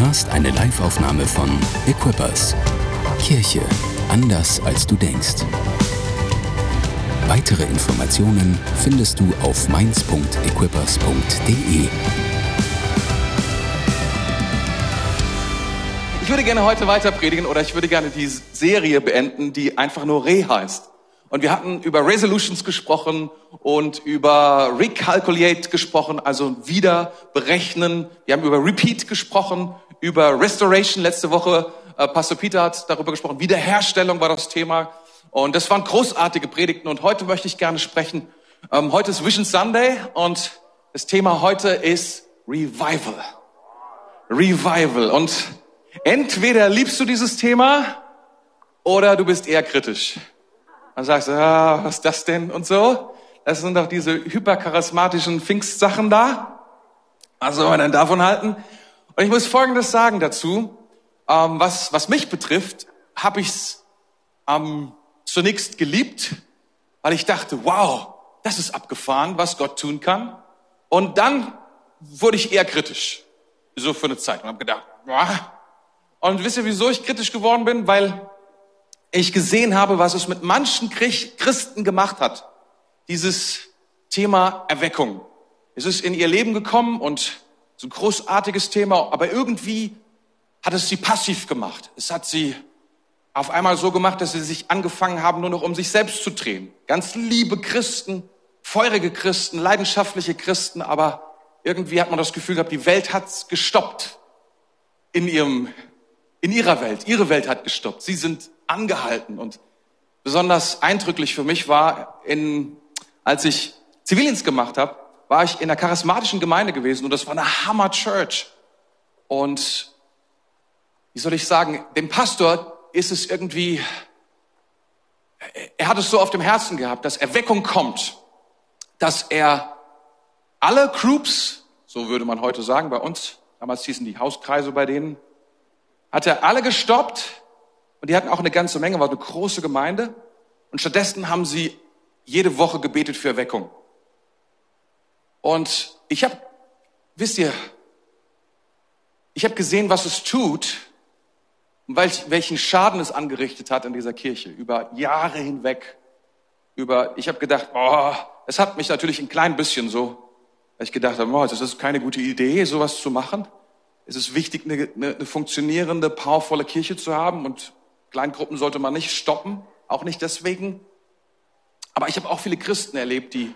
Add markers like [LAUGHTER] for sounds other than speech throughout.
hörst eine Liveaufnahme von Equippers. Kirche anders als du denkst. Weitere Informationen findest du auf mainz.equippers.de. Ich würde gerne heute weiter predigen oder ich würde gerne die Serie beenden, die einfach nur Re heißt. Und wir hatten über Resolutions gesprochen und über Recalculate gesprochen, also wieder berechnen. Wir haben über Repeat gesprochen, über Restoration letzte Woche. Äh, Pastor Peter hat darüber gesprochen. Wiederherstellung war das Thema. Und das waren großartige Predigten. Und heute möchte ich gerne sprechen. Ähm, heute ist Vision Sunday und das Thema heute ist Revival. Revival. Und Entweder liebst du dieses Thema oder du bist eher kritisch. Dann sagst du, ah, was ist das denn und so. Das sind doch diese hypercharismatischen Pfingstsachen da. Was soll man denn davon halten? Und ich muss Folgendes sagen dazu. Ähm, was, was mich betrifft, habe ich es ähm, zunächst geliebt, weil ich dachte, wow, das ist abgefahren, was Gott tun kann. Und dann wurde ich eher kritisch, so für eine Zeit und habe gedacht, wow, und wisst ihr, wieso ich kritisch geworden bin? Weil ich gesehen habe, was es mit manchen Christen gemacht hat. Dieses Thema Erweckung. Es ist in ihr Leben gekommen und so ein großartiges Thema, aber irgendwie hat es sie passiv gemacht. Es hat sie auf einmal so gemacht, dass sie sich angefangen haben, nur noch um sich selbst zu drehen. Ganz liebe Christen, feurige Christen, leidenschaftliche Christen, aber irgendwie hat man das Gefühl gehabt, die Welt hat's gestoppt in ihrem in ihrer Welt. Ihre Welt hat gestoppt. Sie sind angehalten. Und besonders eindrücklich für mich war, in, als ich Zivildienst gemacht habe, war ich in einer charismatischen Gemeinde gewesen und das war eine Hammer Church. Und wie soll ich sagen, dem Pastor ist es irgendwie, er hat es so auf dem Herzen gehabt, dass Erweckung kommt, dass er alle Groups, so würde man heute sagen, bei uns, damals hießen die Hauskreise bei denen, hat er alle gestoppt und die hatten auch eine ganze Menge, war eine große Gemeinde und stattdessen haben sie jede Woche gebetet für Erweckung. Und ich habe, wisst ihr, ich habe gesehen, was es tut und welchen Schaden es angerichtet hat in dieser Kirche über Jahre hinweg. Über, ich habe gedacht, oh, es hat mich natürlich ein klein bisschen so, weil ich gedacht habe, oh, das ist keine gute Idee, sowas zu machen. Es ist wichtig, eine, eine, eine funktionierende, powervolle Kirche zu haben und Kleingruppen sollte man nicht stoppen, auch nicht deswegen. Aber ich habe auch viele Christen erlebt, die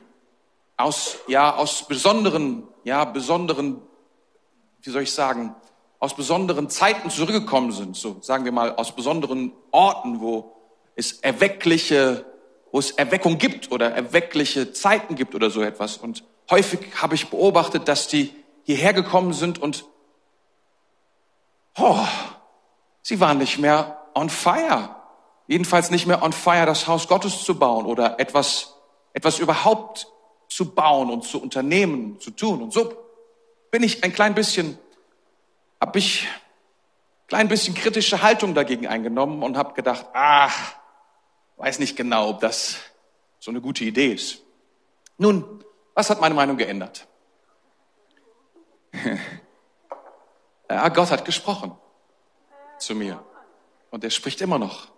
aus, ja, aus besonderen, ja, besonderen, wie soll ich sagen, aus besonderen Zeiten zurückgekommen sind, so sagen wir mal, aus besonderen Orten, wo es erweckliche, wo es Erweckung gibt oder erweckliche Zeiten gibt oder so etwas. Und häufig habe ich beobachtet, dass die hierher gekommen sind und oh, sie waren nicht mehr on fire. Jedenfalls nicht mehr on fire, das Haus Gottes zu bauen oder etwas, etwas überhaupt zu bauen und zu unternehmen, zu tun. Und so bin ich ein klein bisschen, habe ich ein klein bisschen kritische Haltung dagegen eingenommen und habe gedacht, ach, weiß nicht genau, ob das so eine gute Idee ist. Nun, was hat meine Meinung geändert? [LAUGHS] Ja, Gott hat gesprochen zu mir. Und er spricht immer noch.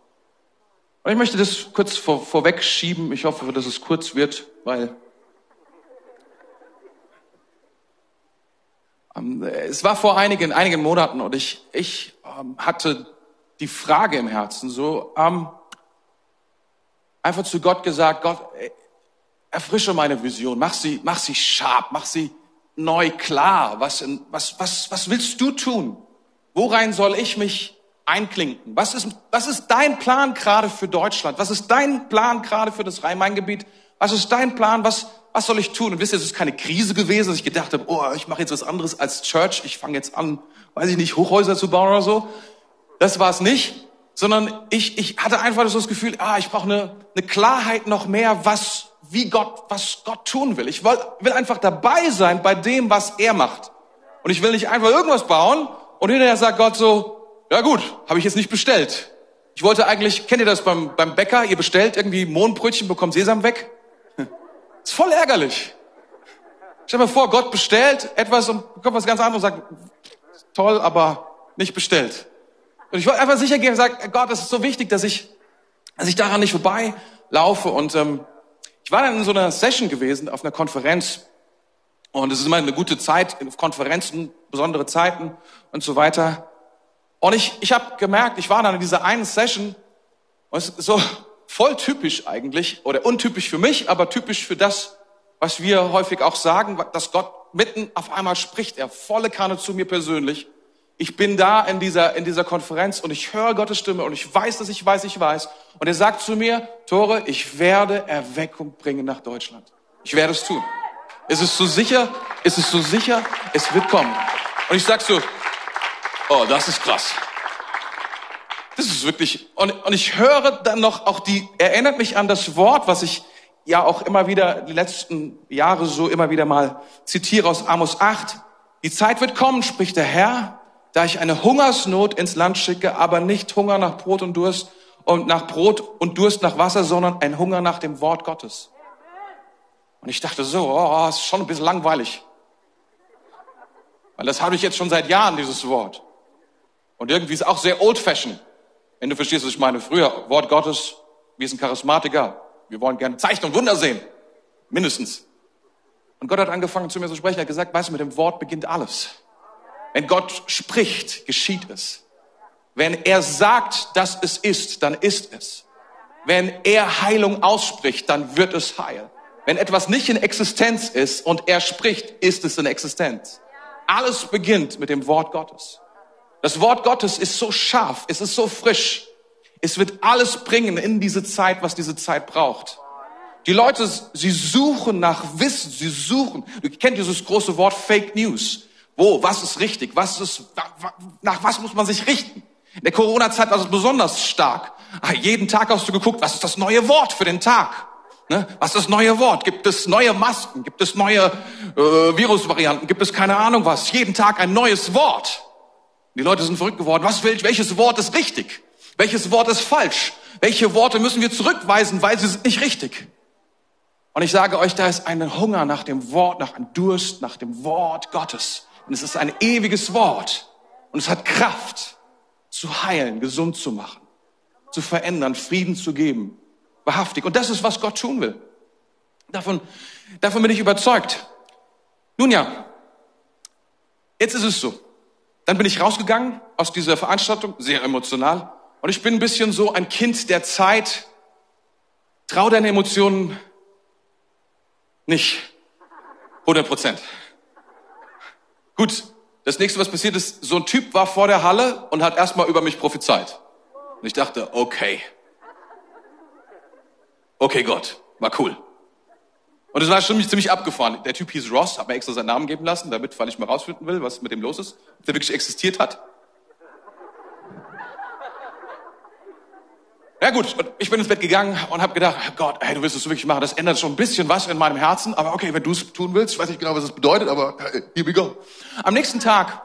Und ich möchte das kurz vor, vorweg schieben. Ich hoffe, dass es kurz wird, weil es war vor einigen, einigen Monaten und ich, ich ähm, hatte die Frage im Herzen, so ähm, einfach zu Gott gesagt, Gott, erfrische meine Vision, mach sie, mach sie scharf, mach sie neu klar. Was, was, was, was willst du tun? Worein soll ich mich einklinken? Was ist, was ist dein Plan gerade für Deutschland? Was ist dein Plan gerade für das Rhein-Main-Gebiet? Was ist dein Plan? Was, was soll ich tun? Und wisst ihr, es ist keine Krise gewesen, dass ich gedacht habe, oh, ich mache jetzt was anderes als Church. Ich fange jetzt an, weiß ich nicht, Hochhäuser zu bauen oder so. Das war es nicht. Sondern ich, ich hatte einfach so das Gefühl, ah, ich brauche eine, eine Klarheit noch mehr, was wie Gott, was Gott tun will. Ich will, will einfach dabei sein bei dem, was er macht. Und ich will nicht einfach irgendwas bauen und hinterher sagt Gott so, ja gut, habe ich jetzt nicht bestellt. Ich wollte eigentlich, kennt ihr das beim, beim Bäcker? Ihr bestellt irgendwie Mohnbrötchen, bekommt Sesam weg. Ist voll ärgerlich. Stell dir mal vor, Gott bestellt etwas und bekommt was ganz anderes und sagt, toll, aber nicht bestellt. Und ich wollte einfach sicher gehen und sagen, Gott, das ist so wichtig, dass ich, dass ich daran nicht vorbeilaufe. Und ähm, ich war dann in so einer Session gewesen, auf einer Konferenz. Und es ist immer eine gute Zeit, auf Konferenzen, besondere Zeiten und so weiter. Und ich, ich habe gemerkt, ich war dann in dieser einen Session, und es ist so voll typisch eigentlich, oder untypisch für mich, aber typisch für das, was wir häufig auch sagen, dass Gott mitten auf einmal spricht, er volle Kanne zu mir persönlich. Ich bin da in dieser, in dieser Konferenz und ich höre Gottes Stimme und ich weiß, dass ich weiß, ich weiß. Und er sagt zu mir, Tore, ich werde Erweckung bringen nach Deutschland. Ich werde es tun. Ist es so sicher? Ist es so sicher? Es wird kommen. Und ich sag so, oh, das ist krass. Das ist wirklich, und, und ich höre dann noch auch die, erinnert mich an das Wort, was ich ja auch immer wieder, die letzten Jahre so immer wieder mal zitiere aus Amos 8. Die Zeit wird kommen, spricht der Herr, da ich eine Hungersnot ins Land schicke, aber nicht Hunger nach Brot und Durst und nach Brot und Durst nach Wasser, sondern ein Hunger nach dem Wort Gottes. Und ich dachte so, oh, ist schon ein bisschen langweilig. Weil das habe ich jetzt schon seit Jahren, dieses Wort. Und irgendwie ist auch sehr old-fashioned. Wenn du verstehst, was ich meine. Früher, Wort Gottes, wir sind Charismatiker. Wir wollen gerne Zeichen und Wunder sehen. Mindestens. Und Gott hat angefangen zu mir zu sprechen. Er hat gesagt, weißt du, mit dem Wort beginnt alles. Wenn Gott spricht, geschieht es. Wenn er sagt, dass es ist, dann ist es. Wenn er Heilung ausspricht, dann wird es heil. Wenn etwas nicht in Existenz ist und er spricht, ist es in Existenz. Alles beginnt mit dem Wort Gottes. Das Wort Gottes ist so scharf, es ist so frisch. Es wird alles bringen in diese Zeit, was diese Zeit braucht. Die Leute, sie suchen nach Wissen, sie suchen. Du kennst dieses große Wort Fake News. Wo, was ist richtig? Was ist, nach was muss man sich richten? In der Corona-Zeit war es besonders stark. Ah, jeden Tag hast du geguckt, was ist das neue Wort für den Tag? Ne? Was ist das neue Wort? Gibt es neue Masken? Gibt es neue äh, Virusvarianten? Gibt es keine Ahnung was? Jeden Tag ein neues Wort. Die Leute sind verrückt geworden. Was will, welches Wort ist richtig? Welches Wort ist falsch? Welche Worte müssen wir zurückweisen, weil sie sind nicht richtig? Und ich sage euch, da ist ein Hunger nach dem Wort, nach einem Durst, nach dem Wort Gottes. Und es ist ein ewiges Wort. Und es hat Kraft zu heilen, gesund zu machen, zu verändern, Frieden zu geben wahrhaftig. Und das ist, was Gott tun will. Davon, davon bin ich überzeugt. Nun ja, jetzt ist es so. Dann bin ich rausgegangen aus dieser Veranstaltung, sehr emotional. Und ich bin ein bisschen so ein Kind der Zeit. Trau deine Emotionen nicht 100 Prozent. Gut, das nächste, was passiert ist, so ein Typ war vor der Halle und hat erstmal über mich prophezeit. Und ich dachte, okay, okay Gott, war cool. Und es war schon ziemlich abgefahren. Der Typ hieß Ross, hat mir extra seinen Namen geben lassen, damit, weil ich mal rausfinden will, was mit dem los ist, ob der wirklich existiert hat. Ja gut, und ich bin ins Bett gegangen und habe gedacht, Gott, hey, du willst es wirklich machen. Das ändert schon ein bisschen was in meinem Herzen, aber okay, wenn du es tun willst, ich weiß nicht genau, was das bedeutet, aber hey, here we go. Am nächsten Tag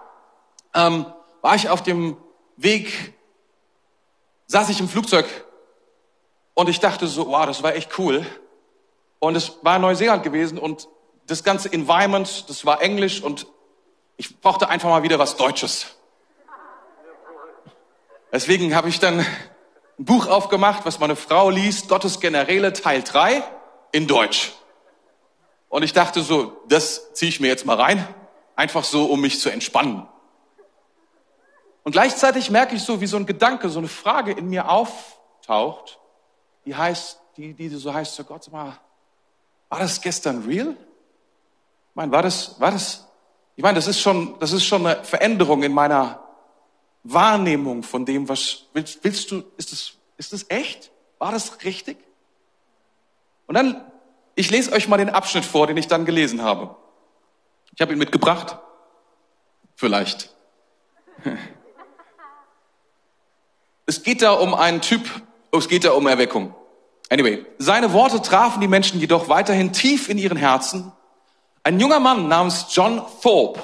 ähm, war ich auf dem Weg, saß ich im Flugzeug und ich dachte so, wow, das war echt cool. Und es war Neuseeland gewesen und das ganze Environment, das war Englisch und ich brauchte einfach mal wieder was Deutsches. Deswegen habe ich dann ein Buch aufgemacht, was meine Frau liest, Gottes Generäle Teil 3 in Deutsch. Und ich dachte so, das ziehe ich mir jetzt mal rein, einfach so, um mich zu entspannen. Und gleichzeitig merke ich so, wie so ein Gedanke, so eine Frage in mir auftaucht die heißt, die, die so heißt zu Gott, sag mal, war das gestern real? Ich meine, war das, war das, ich meine, das ist schon, das ist schon eine Veränderung in meiner Wahrnehmung von dem, was willst, willst du, ist das, ist das echt? War das richtig? Und dann, ich lese euch mal den Abschnitt vor, den ich dann gelesen habe. Ich habe ihn mitgebracht. Vielleicht. [LAUGHS] Es geht da um einen Typ, es geht da um Erweckung. Anyway, seine Worte trafen die Menschen jedoch weiterhin tief in ihren Herzen. Ein junger Mann namens John Thorpe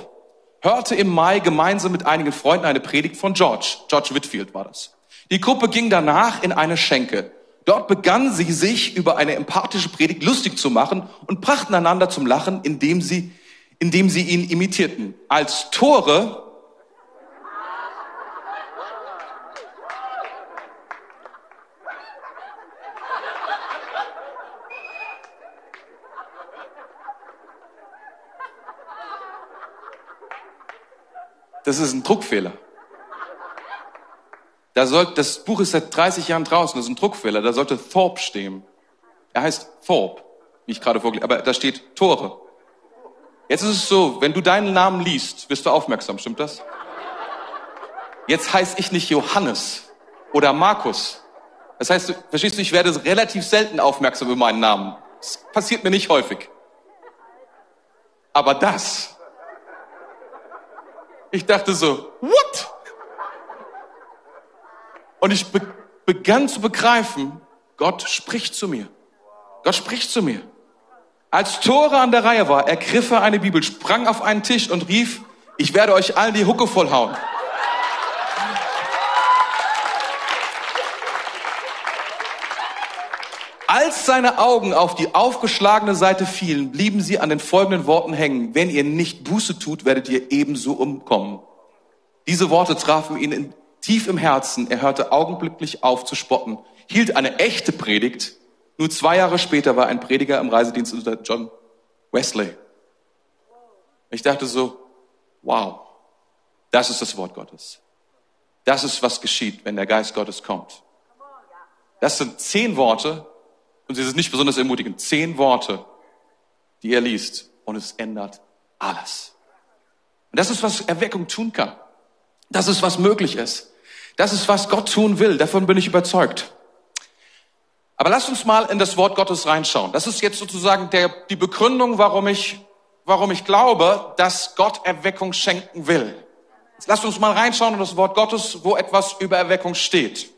hörte im Mai gemeinsam mit einigen Freunden eine Predigt von George. George Whitfield war das. Die Gruppe ging danach in eine Schenke. Dort begannen sie sich über eine empathische Predigt lustig zu machen und brachten einander zum Lachen, indem sie, indem sie ihn imitierten. Als Tore Das ist ein Druckfehler. Da soll, das Buch ist seit 30 Jahren draußen, das ist ein Druckfehler. Da sollte Thorpe stehen. Er heißt Thorpe, wie ich gerade vorgelesen aber da steht Tore. Jetzt ist es so, wenn du deinen Namen liest, wirst du aufmerksam, stimmt das? Jetzt heiße ich nicht Johannes oder Markus. Das heißt, verstehst du, ich werde relativ selten aufmerksam über meinen Namen. Das passiert mir nicht häufig. Aber das. Ich dachte so, what? Und ich be begann zu begreifen, Gott spricht zu mir. Gott spricht zu mir. Als Tore an der Reihe war, ergriff er eine Bibel, sprang auf einen Tisch und rief, ich werde euch allen die Hucke vollhauen. Als seine Augen auf die aufgeschlagene Seite fielen, blieben sie an den folgenden Worten hängen. Wenn ihr nicht Buße tut, werdet ihr ebenso umkommen. Diese Worte trafen ihn in, tief im Herzen. Er hörte augenblicklich auf zu spotten, hielt eine echte Predigt. Nur zwei Jahre später war ein Prediger im Reisedienst unter John Wesley. Ich dachte so, wow, das ist das Wort Gottes. Das ist, was geschieht, wenn der Geist Gottes kommt. Das sind zehn Worte, und es ist nicht besonders ermutigend. Zehn Worte, die er liest und es ändert alles. Und das ist, was Erweckung tun kann. Das ist, was möglich ist. Das ist, was Gott tun will. Davon bin ich überzeugt. Aber lasst uns mal in das Wort Gottes reinschauen. Das ist jetzt sozusagen der, die Begründung, warum ich, warum ich glaube, dass Gott Erweckung schenken will. Jetzt lasst uns mal reinschauen in das Wort Gottes, wo etwas über Erweckung steht.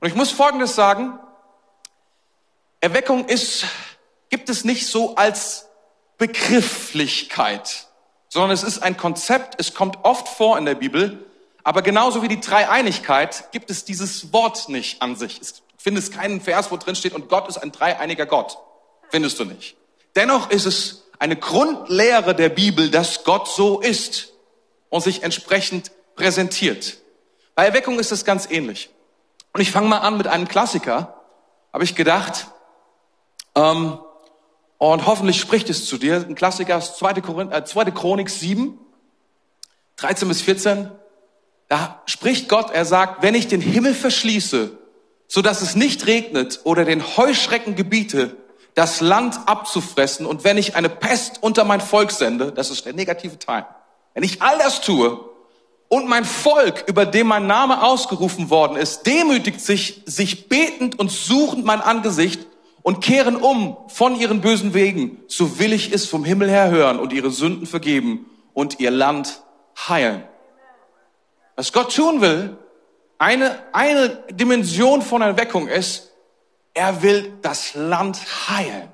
Und ich muss Folgendes sagen. Erweckung ist, gibt es nicht so als Begrifflichkeit, sondern es ist ein Konzept, es kommt oft vor in der Bibel, aber genauso wie die Dreieinigkeit gibt es dieses Wort nicht an sich. Es findest keinen Vers, wo drin steht, und Gott ist ein dreieiniger Gott. Findest du nicht. Dennoch ist es eine Grundlehre der Bibel, dass Gott so ist und sich entsprechend präsentiert. Bei Erweckung ist es ganz ähnlich. Und ich fange mal an mit einem Klassiker, habe ich gedacht, ähm, und hoffentlich spricht es zu dir. Ein Klassiker ist 2. Korinth, äh, 2. Chronik 7, 13 bis 14. Da spricht Gott, er sagt, wenn ich den Himmel verschließe, so dass es nicht regnet oder den Heuschrecken gebiete, das Land abzufressen und wenn ich eine Pest unter mein Volk sende, das ist der negative Teil, wenn ich all das tue und mein Volk, über dem mein Name ausgerufen worden ist, demütigt sich, sich betend und suchend mein Angesicht und kehren um von ihren bösen Wegen, so will ich es vom Himmel her hören und ihre Sünden vergeben und ihr Land heilen. Was Gott tun will, eine, eine Dimension von Erweckung ist, er will das Land heilen.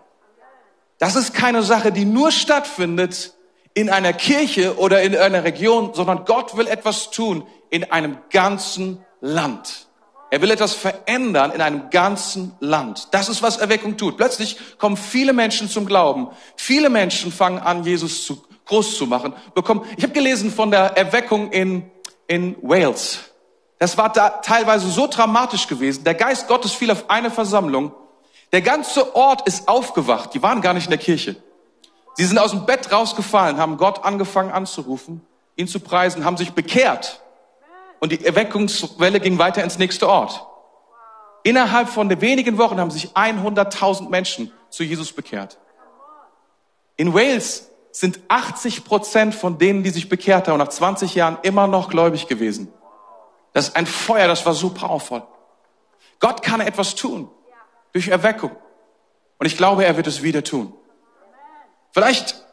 Das ist keine Sache, die nur stattfindet in einer Kirche oder in einer Region, sondern Gott will etwas tun in einem ganzen Land. Er will etwas verändern in einem ganzen Land. Das ist, was Erweckung tut. Plötzlich kommen viele Menschen zum Glauben. Viele Menschen fangen an, Jesus zu, groß zu machen. Bekommen, ich habe gelesen von der Erweckung in, in Wales. Das war da teilweise so dramatisch gewesen. Der Geist Gottes fiel auf eine Versammlung. Der ganze Ort ist aufgewacht. Die waren gar nicht in der Kirche. Sie sind aus dem Bett rausgefallen, haben Gott angefangen anzurufen, ihn zu preisen, haben sich bekehrt und die Erweckungswelle ging weiter ins nächste Ort. Innerhalb von wenigen Wochen haben sich 100.000 Menschen zu Jesus bekehrt. In Wales sind 80 Prozent von denen, die sich bekehrt haben, nach 20 Jahren immer noch gläubig gewesen. Das ist ein Feuer, das war so powerful. Gott kann etwas tun durch Erweckung. Und ich glaube, er wird es wieder tun. Vielleicht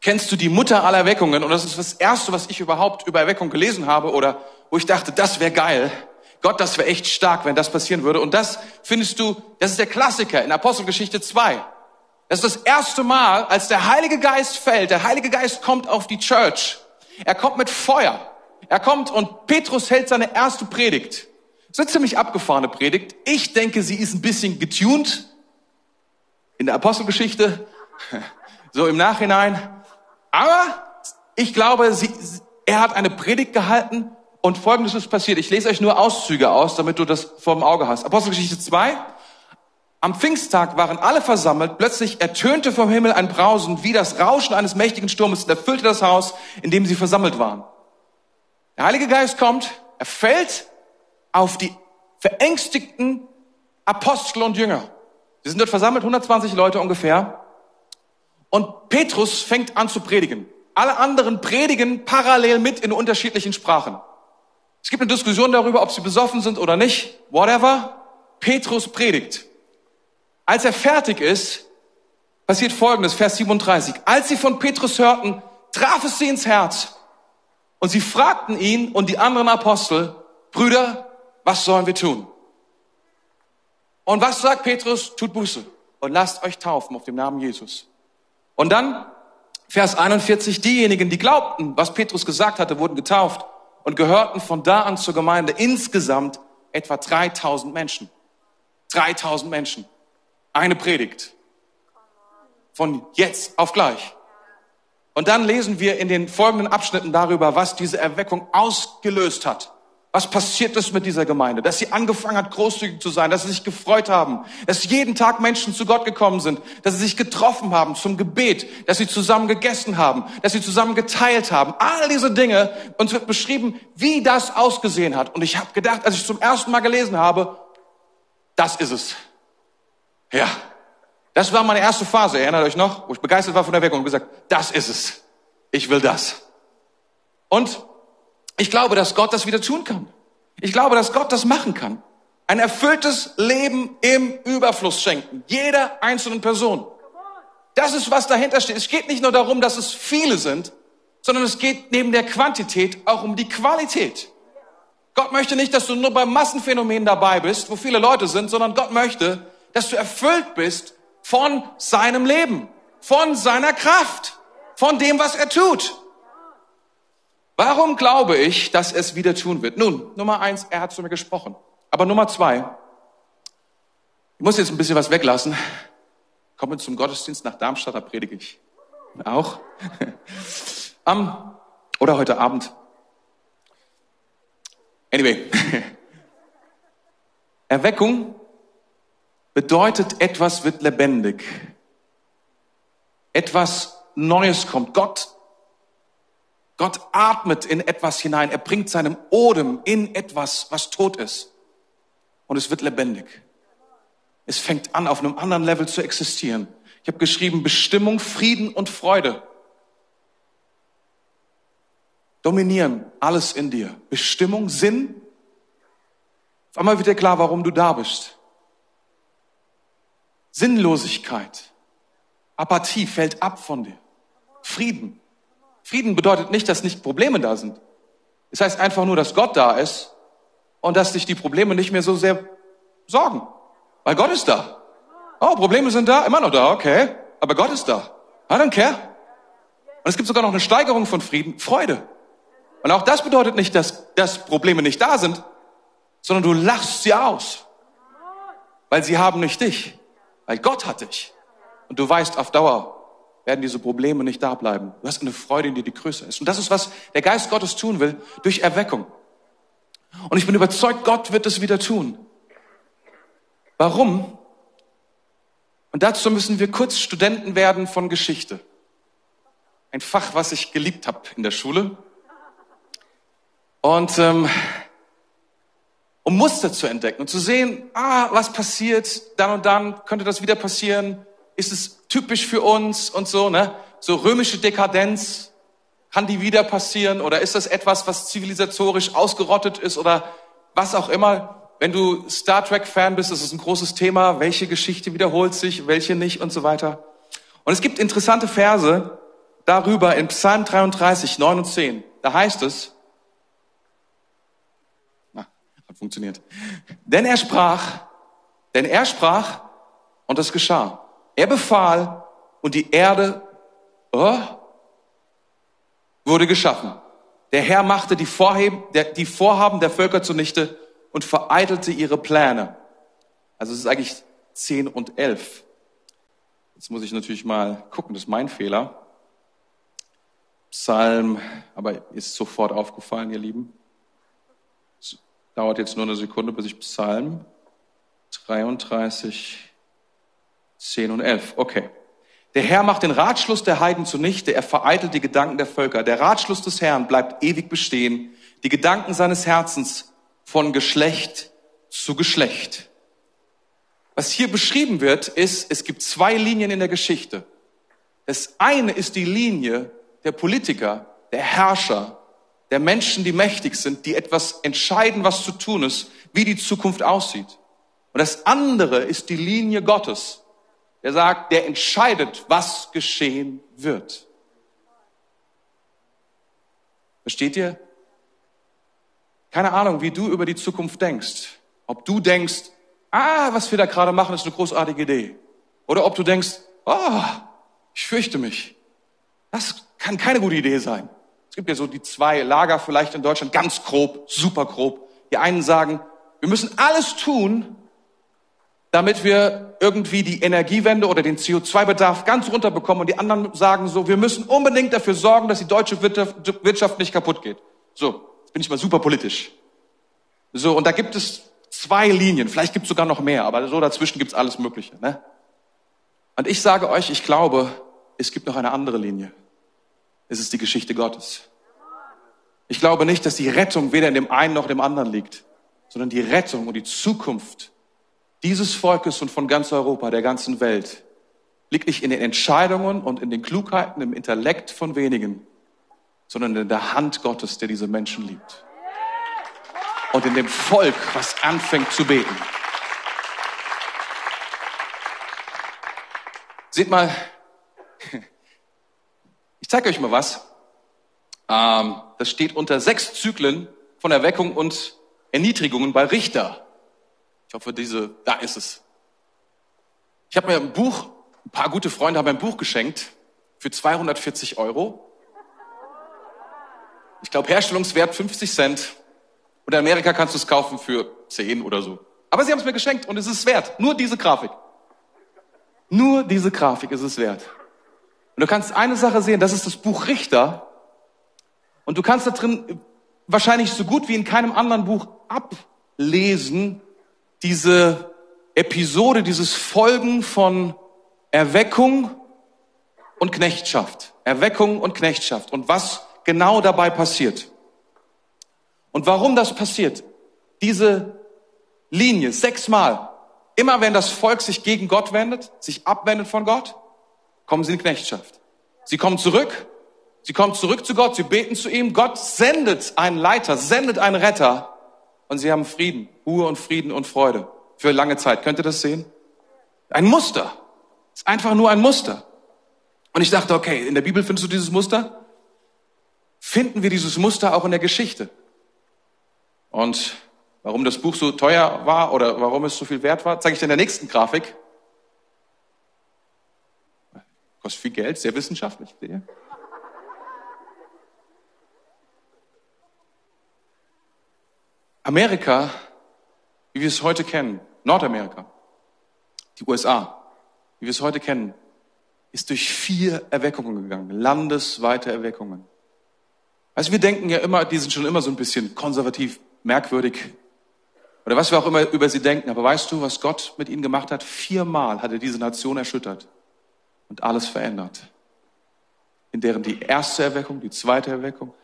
kennst du die Mutter aller Erweckungen und das ist das erste, was ich überhaupt über Erweckung gelesen habe oder wo ich dachte, das wäre geil. Gott, das wäre echt stark, wenn das passieren würde. Und das findest du, das ist der Klassiker in Apostelgeschichte 2. Das ist das erste Mal, als der Heilige Geist fällt. Der Heilige Geist kommt auf die Church. Er kommt mit Feuer. Er kommt und Petrus hält seine erste Predigt. Das ist eine ziemlich abgefahrene Predigt. Ich denke, sie ist ein bisschen getuned in der Apostelgeschichte, [LAUGHS] so im Nachhinein. Aber ich glaube, sie, er hat eine Predigt gehalten und Folgendes ist passiert. Ich lese euch nur Auszüge aus, damit du das vor dem Auge hast. Apostelgeschichte 2. Am Pfingsttag waren alle versammelt. Plötzlich ertönte vom Himmel ein Brausen wie das Rauschen eines mächtigen Sturmes und erfüllte das Haus, in dem sie versammelt waren. Der Heilige Geist kommt, er fällt auf die verängstigten Apostel und Jünger. Sie sind dort versammelt, 120 Leute ungefähr. Und Petrus fängt an zu predigen. Alle anderen predigen parallel mit in unterschiedlichen Sprachen. Es gibt eine Diskussion darüber, ob sie besoffen sind oder nicht. Whatever. Petrus predigt. Als er fertig ist, passiert Folgendes, Vers 37. Als sie von Petrus hörten, traf es sie ins Herz. Und sie fragten ihn und die anderen Apostel, Brüder, was sollen wir tun? Und was sagt Petrus? Tut Buße und lasst euch taufen auf dem Namen Jesus. Und dann, Vers 41, diejenigen, die glaubten, was Petrus gesagt hatte, wurden getauft und gehörten von da an zur Gemeinde insgesamt etwa 3000 Menschen. 3000 Menschen. Eine Predigt. Von jetzt auf gleich. Und dann lesen wir in den folgenden Abschnitten darüber, was diese Erweckung ausgelöst hat. Was passiert ist mit dieser Gemeinde? Dass sie angefangen hat, großzügig zu sein, dass sie sich gefreut haben, dass jeden Tag Menschen zu Gott gekommen sind, dass sie sich getroffen haben zum Gebet, dass sie zusammen gegessen haben, dass sie zusammen geteilt haben. All diese Dinge, uns wird beschrieben, wie das ausgesehen hat. Und ich habe gedacht, als ich zum ersten Mal gelesen habe, das ist es. Ja, das war meine erste Phase, erinnert euch noch, wo ich begeistert war von der Wirkung und gesagt, das ist es. Ich will das. Und ich glaube, dass Gott das wieder tun kann. Ich glaube, dass Gott das machen kann. Ein erfülltes Leben im Überfluss schenken. Jeder einzelnen Person. Das ist, was dahinter steht. Es geht nicht nur darum, dass es viele sind, sondern es geht neben der Quantität auch um die Qualität. Gott möchte nicht, dass du nur beim Massenphänomen dabei bist, wo viele Leute sind, sondern Gott möchte, dass du erfüllt bist von seinem Leben, von seiner Kraft, von dem, was er tut. Warum glaube ich, dass es wieder tun wird? Nun, Nummer eins, er hat zu mir gesprochen. Aber Nummer zwei, ich muss jetzt ein bisschen was weglassen. Komme zum Gottesdienst nach Darmstadt, da predige ich. Auch. [LAUGHS] um, oder heute Abend. Anyway. [LAUGHS] Erweckung bedeutet, etwas wird lebendig. Etwas Neues kommt. Gott Gott atmet in etwas hinein. Er bringt seinem Odem in etwas, was tot ist. Und es wird lebendig. Es fängt an, auf einem anderen Level zu existieren. Ich habe geschrieben, Bestimmung, Frieden und Freude dominieren alles in dir. Bestimmung, Sinn. Auf einmal wird dir klar, warum du da bist. Sinnlosigkeit, Apathie fällt ab von dir. Frieden. Frieden bedeutet nicht, dass nicht Probleme da sind. Es heißt einfach nur, dass Gott da ist und dass dich die Probleme nicht mehr so sehr sorgen. Weil Gott ist da. Oh, Probleme sind da, immer noch da, okay. Aber Gott ist da. I don't care. Und es gibt sogar noch eine Steigerung von Frieden, Freude. Und auch das bedeutet nicht, dass, dass Probleme nicht da sind, sondern du lachst sie aus. Weil sie haben nicht dich. Weil Gott hat dich. Und du weißt auf Dauer, werden diese Probleme nicht da bleiben. Du hast eine Freude in dir, die größer ist. Und das ist, was der Geist Gottes tun will durch Erweckung. Und ich bin überzeugt, Gott wird es wieder tun. Warum? Und dazu müssen wir kurz Studenten werden von Geschichte. Ein Fach, was ich geliebt habe in der Schule. Und ähm, um Muster zu entdecken und zu sehen, ah, was passiert, dann und dann könnte das wieder passieren ist es typisch für uns und so, ne? So römische Dekadenz, kann die wieder passieren oder ist das etwas, was zivilisatorisch ausgerottet ist oder was auch immer? Wenn du Star Trek Fan bist, ist es ein großes Thema, welche Geschichte wiederholt sich, welche nicht und so weiter. Und es gibt interessante Verse darüber in Psalm 33, 9 und 10. Da heißt es, na, hat funktioniert. Denn er sprach, denn er sprach und es geschah. Er befahl und die Erde oh, wurde geschaffen. Der Herr machte die, Vorheben, der, die Vorhaben der Völker zunichte und vereitelte ihre Pläne. Also es ist eigentlich 10 und 11. Jetzt muss ich natürlich mal gucken, das ist mein Fehler. Psalm, aber ist sofort aufgefallen, ihr Lieben. Es dauert jetzt nur eine Sekunde, bis ich Psalm 33 10 und 11. Okay. Der Herr macht den Ratschluss der Heiden zunichte, er vereitelt die Gedanken der Völker. Der Ratschluss des Herrn bleibt ewig bestehen, die Gedanken seines Herzens von Geschlecht zu Geschlecht. Was hier beschrieben wird, ist, es gibt zwei Linien in der Geschichte. Das eine ist die Linie der Politiker, der Herrscher, der Menschen, die mächtig sind, die etwas entscheiden, was zu tun ist, wie die Zukunft aussieht. Und das andere ist die Linie Gottes, der sagt, der entscheidet, was geschehen wird. Versteht ihr? Keine Ahnung, wie du über die Zukunft denkst. Ob du denkst, ah, was wir da gerade machen, ist eine großartige Idee. Oder ob du denkst, oh, ich fürchte mich. Das kann keine gute Idee sein. Es gibt ja so die zwei Lager vielleicht in Deutschland, ganz grob, super grob. Die einen sagen, wir müssen alles tun, damit wir irgendwie die Energiewende oder den CO2-Bedarf ganz runterbekommen. Und die anderen sagen so, wir müssen unbedingt dafür sorgen, dass die deutsche Wirtschaft nicht kaputt geht. So, jetzt bin ich mal super politisch. So, und da gibt es zwei Linien, vielleicht gibt es sogar noch mehr, aber so dazwischen gibt es alles Mögliche. Ne? Und ich sage euch, ich glaube, es gibt noch eine andere Linie. Es ist die Geschichte Gottes. Ich glaube nicht, dass die Rettung weder in dem einen noch dem anderen liegt, sondern die Rettung und die Zukunft dieses Volkes und von ganz Europa, der ganzen Welt, liegt nicht in den Entscheidungen und in den Klugheiten, im Intellekt von wenigen, sondern in der Hand Gottes, der diese Menschen liebt. Und in dem Volk, was anfängt zu beten. Seht mal, [LAUGHS] ich zeige euch mal was. Ähm, das steht unter sechs Zyklen von Erweckung und Erniedrigungen bei Richter. Ich hoffe, diese, da ist es. Ich habe mir ein Buch, ein paar gute Freunde haben mir ein Buch geschenkt für 240 Euro. Ich glaube, Herstellungswert 50 Cent. Und in Amerika kannst du es kaufen für 10 oder so. Aber sie haben es mir geschenkt und es ist wert. Nur diese Grafik. Nur diese Grafik ist es wert. Und du kannst eine Sache sehen, das ist das Buch Richter. Und du kannst da drin wahrscheinlich so gut wie in keinem anderen Buch ablesen, diese Episode, dieses Folgen von Erweckung und Knechtschaft. Erweckung und Knechtschaft. Und was genau dabei passiert. Und warum das passiert. Diese Linie, sechsmal. Immer wenn das Volk sich gegen Gott wendet, sich abwendet von Gott, kommen sie in Knechtschaft. Sie kommen zurück, sie kommen zurück zu Gott, sie beten zu ihm. Gott sendet einen Leiter, sendet einen Retter und sie haben Frieden, Ruhe und Frieden und Freude für lange Zeit. Könnt ihr das sehen? Ein Muster. ist einfach nur ein Muster. Und ich dachte, okay, in der Bibel findest du dieses Muster? Finden wir dieses Muster auch in der Geschichte? Und warum das Buch so teuer war oder warum es so viel wert war, zeige ich dir in der nächsten Grafik. Kostet viel Geld, sehr wissenschaftlich. Amerika, wie wir es heute kennen, Nordamerika, die USA, wie wir es heute kennen, ist durch vier Erweckungen gegangen, landesweite Erweckungen. Also wir denken ja immer, die sind schon immer so ein bisschen konservativ, merkwürdig oder was wir auch immer über sie denken. Aber weißt du, was Gott mit ihnen gemacht hat? Viermal hat er diese Nation erschüttert und alles verändert. In deren die erste Erweckung, die zweite Erweckung,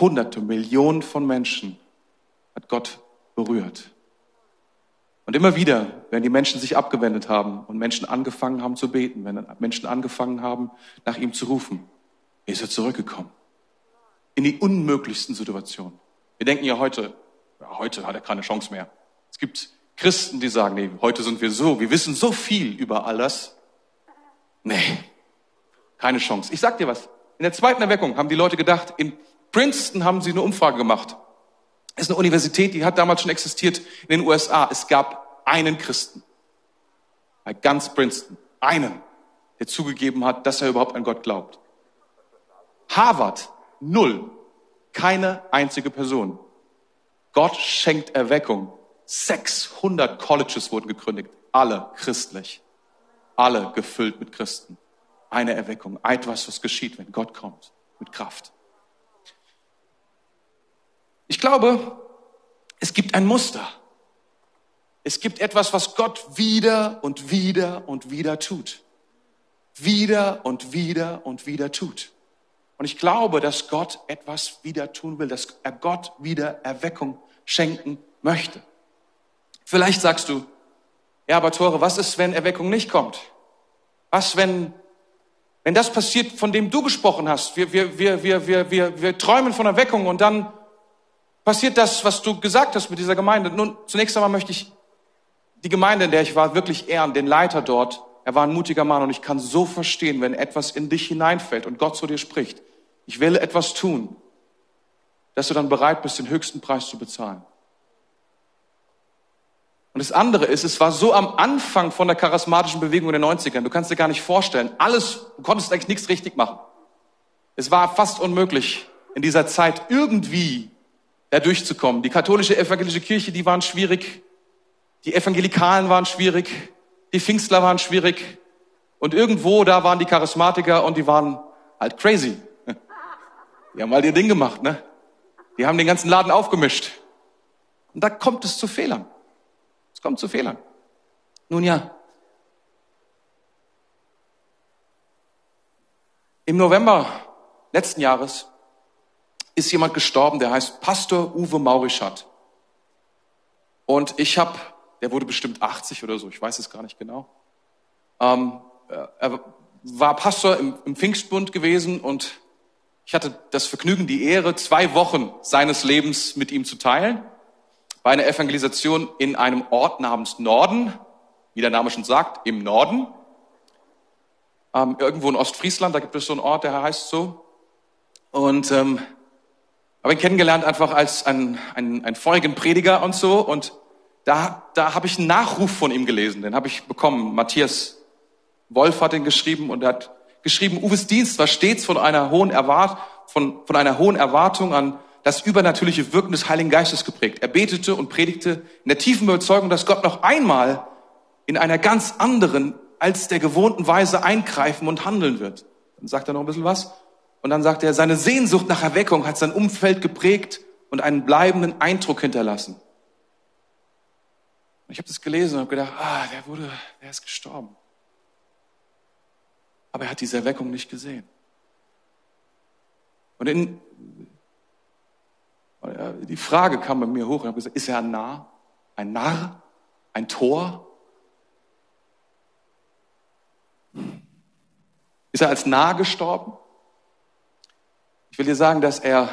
hunderte, Millionen von Menschen hat Gott berührt. Und immer wieder, wenn die Menschen sich abgewendet haben und Menschen angefangen haben zu beten, wenn Menschen angefangen haben, nach ihm zu rufen, ist er zurückgekommen. In die unmöglichsten Situationen. Wir denken ja heute, ja, heute hat er keine Chance mehr. Es gibt Christen, die sagen, nee, heute sind wir so, wir wissen so viel über alles. Nee, keine Chance. Ich sag dir was. In der zweiten Erweckung haben die Leute gedacht, in Princeton haben sie eine Umfrage gemacht ist eine Universität, die hat damals schon existiert in den USA. Es gab einen Christen. Bei ganz Princeton. Einen, der zugegeben hat, dass er überhaupt an Gott glaubt. Harvard, null. Keine einzige Person. Gott schenkt Erweckung. 600 Colleges wurden gegründet. Alle christlich. Alle gefüllt mit Christen. Eine Erweckung. Etwas, was geschieht, wenn Gott kommt. Mit Kraft. Ich glaube, es gibt ein Muster. Es gibt etwas, was Gott wieder und wieder und wieder tut. Wieder und wieder und wieder tut. Und ich glaube, dass Gott etwas wieder tun will, dass er Gott wieder Erweckung schenken möchte. Vielleicht sagst du, ja, aber Tore, was ist, wenn Erweckung nicht kommt? Was, wenn, wenn das passiert, von dem du gesprochen hast? Wir, wir, wir, wir, wir, wir, wir träumen von Erweckung und dann passiert das, was du gesagt hast mit dieser Gemeinde. Nun, zunächst einmal möchte ich die Gemeinde, in der ich war, wirklich ehren, den Leiter dort. Er war ein mutiger Mann und ich kann so verstehen, wenn etwas in dich hineinfällt und Gott zu dir spricht. Ich will etwas tun, dass du dann bereit bist, den höchsten Preis zu bezahlen. Und das andere ist, es war so am Anfang von der charismatischen Bewegung in den 90ern. Du kannst dir gar nicht vorstellen. Alles, du konntest eigentlich nichts richtig machen. Es war fast unmöglich, in dieser Zeit irgendwie da durchzukommen. Die katholische evangelische Kirche, die waren schwierig. Die Evangelikalen waren schwierig. Die Pfingstler waren schwierig. Und irgendwo da waren die Charismatiker und die waren halt crazy. [LAUGHS] Die haben halt ihr Ding gemacht, ne? Die haben den ganzen Laden aufgemischt. Und da kommt es zu Fehlern. Es kommt zu Fehlern. Nun ja. Im November letzten Jahres ist jemand gestorben, der heißt Pastor Uwe Maurischat. Und ich habe, der wurde bestimmt 80 oder so, ich weiß es gar nicht genau. Ähm, äh, er war Pastor im, im Pfingstbund gewesen und ich hatte das Vergnügen, die Ehre, zwei Wochen seines Lebens mit ihm zu teilen. Bei einer Evangelisation in einem Ort namens Norden, wie der Name schon sagt, im Norden. Ähm, irgendwo in Ostfriesland, da gibt es so einen Ort, der heißt so. Und ähm, habe ihn kennengelernt einfach als einen, einen, einen feurigen Prediger und so. Und da, da habe ich einen Nachruf von ihm gelesen, den habe ich bekommen. Matthias Wolf hat den geschrieben und er hat geschrieben, Uwes Dienst war stets von einer hohen Erwart, von, von einer hohen Erwartung an das übernatürliche Wirken des Heiligen Geistes geprägt. Er betete und predigte in der tiefen Überzeugung, dass Gott noch einmal in einer ganz anderen als der gewohnten Weise eingreifen und handeln wird. Dann sagt er noch ein bisschen was. Und dann sagt er, seine Sehnsucht nach Erweckung hat sein Umfeld geprägt und einen bleibenden Eindruck hinterlassen. Ich habe das gelesen und habe gedacht, ah, der wurde, der ist gestorben. Aber er hat diese Erweckung nicht gesehen. Und in, die Frage kam bei mir hoch und habe gesagt, ist er ein Narr? Ein Narr? Ein Tor? Ist er als Narr gestorben? Ich will dir sagen, dass er,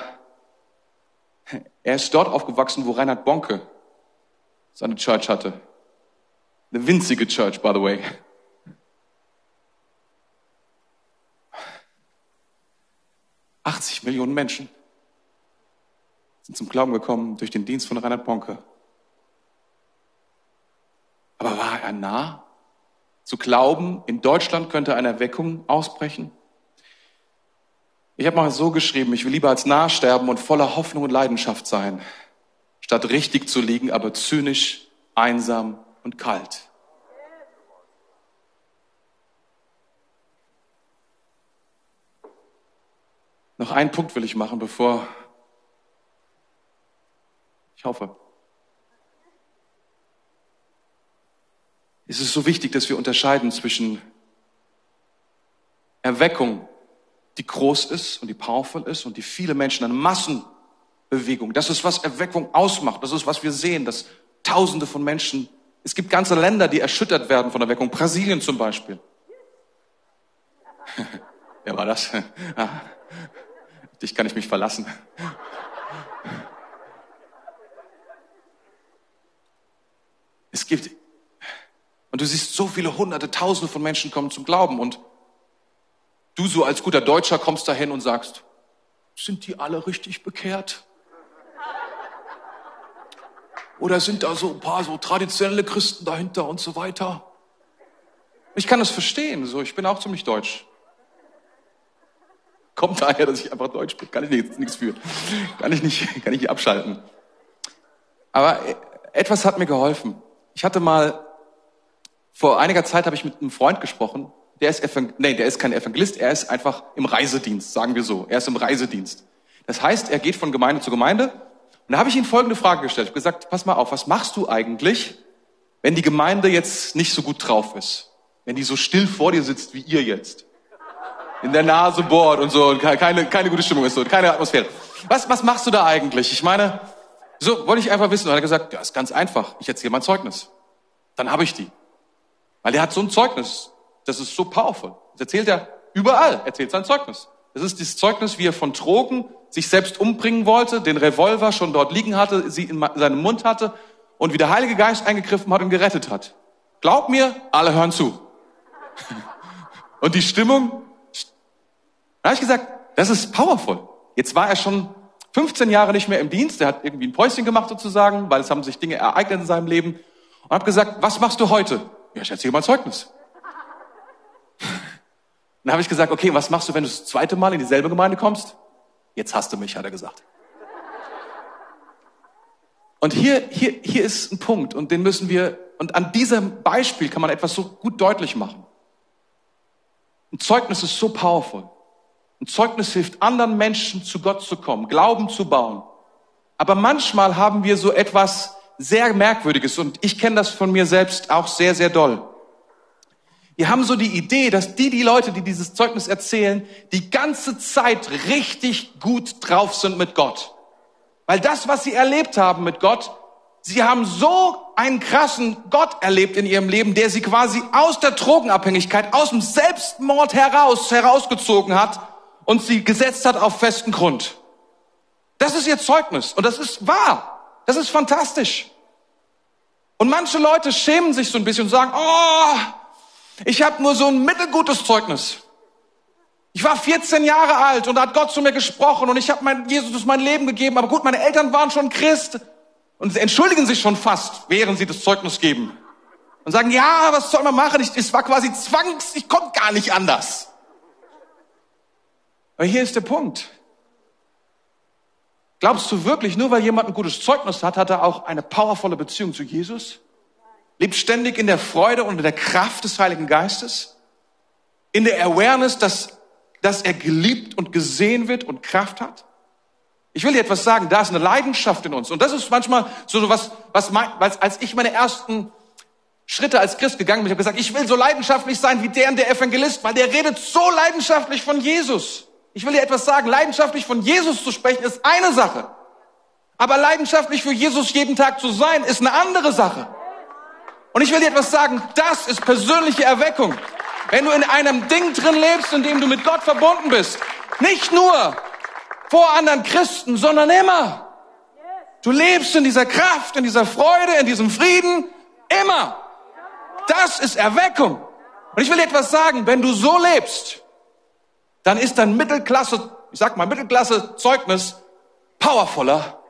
er ist dort aufgewachsen, wo Reinhard Bonke seine Church hatte. Eine winzige Church, by the way. Millionen Menschen sind zum Glauben gekommen durch den Dienst von Reinhard Bonke. Aber war er nah? Zu glauben, in Deutschland könnte eine Erweckung ausbrechen? Ich habe mal so geschrieben, ich will lieber als nah sterben und voller Hoffnung und Leidenschaft sein, statt richtig zu liegen, aber zynisch, einsam und kalt. Noch einen Punkt will ich machen, bevor ich hoffe. Es ist so wichtig, dass wir unterscheiden zwischen Erweckung die groß ist und die powerful ist und die viele Menschen, eine Massenbewegung. Das ist, was Erweckung ausmacht. Das ist, was wir sehen, dass Tausende von Menschen, es gibt ganze Länder, die erschüttert werden von Erweckung. Brasilien zum Beispiel. [LAUGHS] Wer war das? [LAUGHS] Ah, dich kann ich mich verlassen. [LAUGHS] Es gibt, und du siehst so viele hunderte, tausende von Menschen kommen zum Glauben und Du so als guter Deutscher kommst dahin und sagst, sind die alle richtig bekehrt? Oder sind da so ein paar so traditionelle Christen dahinter und so weiter? Ich kann das verstehen, so, ich bin auch ziemlich deutsch. Kommt daher, dass ich einfach deutsch bin, kann ich nichts, nichts für. Kann ich nicht, kann ich nicht abschalten. Aber etwas hat mir geholfen. Ich hatte mal, vor einiger Zeit habe ich mit einem Freund gesprochen, der ist, Evangel nee, der ist kein Evangelist, er ist einfach im Reisedienst, sagen wir so. Er ist im Reisedienst. Das heißt, er geht von Gemeinde zu Gemeinde. Und da habe ich ihm folgende Frage gestellt. Ich habe gesagt, pass mal auf, was machst du eigentlich, wenn die Gemeinde jetzt nicht so gut drauf ist? Wenn die so still vor dir sitzt wie ihr jetzt? in der Nase bohrt und so und keine, keine gute Stimmung ist so, keine Atmosphäre. Was, was machst du da eigentlich? Ich meine, so wollte ich einfach wissen. Und er hat gesagt, ja, ist ganz einfach. Ich erzähle mein Zeugnis. Dann habe ich die. Weil er hat so ein Zeugnis. Das ist so powerful. Das erzählt er überall. Erzählt sein Zeugnis. Das ist dieses Zeugnis, wie er von Drogen sich selbst umbringen wollte, den Revolver schon dort liegen hatte, sie in seinem Mund hatte und wie der Heilige Geist eingegriffen hat und gerettet hat. Glaub mir, alle hören zu. [LAUGHS] Und die Stimmung, da habe ich gesagt, das ist powerful. Jetzt war er schon 15 Jahre nicht mehr im Dienst, er hat irgendwie ein Päuschen gemacht sozusagen, weil es haben sich Dinge ereignet in seinem Leben und habe gesagt, was machst du heute? Ja, ich erzähle mal Zeugnis. Dann habe ich gesagt, okay, was machst du, wenn du das zweite Mal in dieselbe Gemeinde kommst? Jetzt hast du mich, hat er gesagt. Und hier, hier, hier ist ein Punkt und den müssen wir, und an diesem Beispiel kann man etwas so gut deutlich machen. Ein Zeugnis ist so powerful. Ein Zeugnis hilft anderen Menschen zu Gott zu kommen, Glauben zu bauen. Aber manchmal haben wir so etwas sehr Merkwürdiges und ich kenne das von mir selbst auch sehr, sehr doll. Wir haben so die Idee, dass die, die Leute, die dieses Zeugnis erzählen, die ganze Zeit richtig gut drauf sind mit Gott. Weil das, was sie erlebt haben mit Gott, sie haben so einen krassen Gott erlebt in ihrem Leben, der sie quasi aus der Drogenabhängigkeit, aus dem Selbstmord heraus, herausgezogen hat und sie gesetzt hat auf festen Grund. Das ist ihr Zeugnis und das ist wahr. Das ist fantastisch. Und manche Leute schämen sich so ein bisschen und sagen, oh, ich habe nur so ein mittelgutes Zeugnis. Ich war 14 Jahre alt und da hat Gott zu mir gesprochen und ich habe mein Jesus mein Leben gegeben. Aber gut, meine Eltern waren schon Christ und sie entschuldigen sich schon fast, während sie das Zeugnis geben und sagen: Ja, was soll man machen? Ich, es war quasi zwangs, ich konnte gar nicht anders. Aber hier ist der Punkt. Glaubst du wirklich, nur weil jemand ein gutes Zeugnis hat, hat er auch eine powervolle Beziehung zu Jesus? Lebt ständig in der Freude und in der Kraft des Heiligen Geistes? In der Awareness, dass dass er geliebt und gesehen wird und Kraft hat? Ich will dir etwas sagen, da ist eine Leidenschaft in uns. Und das ist manchmal so was, was mein, als ich meine ersten Schritte als Christ gegangen bin, ich habe gesagt, ich will so leidenschaftlich sein wie der und der Evangelist, weil der redet so leidenschaftlich von Jesus. Ich will dir etwas sagen, leidenschaftlich von Jesus zu sprechen ist eine Sache. Aber leidenschaftlich für Jesus jeden Tag zu sein, ist eine andere Sache. Und ich will dir etwas sagen, das ist persönliche Erweckung. Wenn du in einem Ding drin lebst, in dem du mit Gott verbunden bist, nicht nur vor anderen Christen, sondern immer. Du lebst in dieser Kraft, in dieser Freude, in diesem Frieden, immer. Das ist Erweckung. Und ich will dir etwas sagen, wenn du so lebst, dann ist dein Mittelklasse, ich sag mal Mittelklasse Zeugnis powervoller,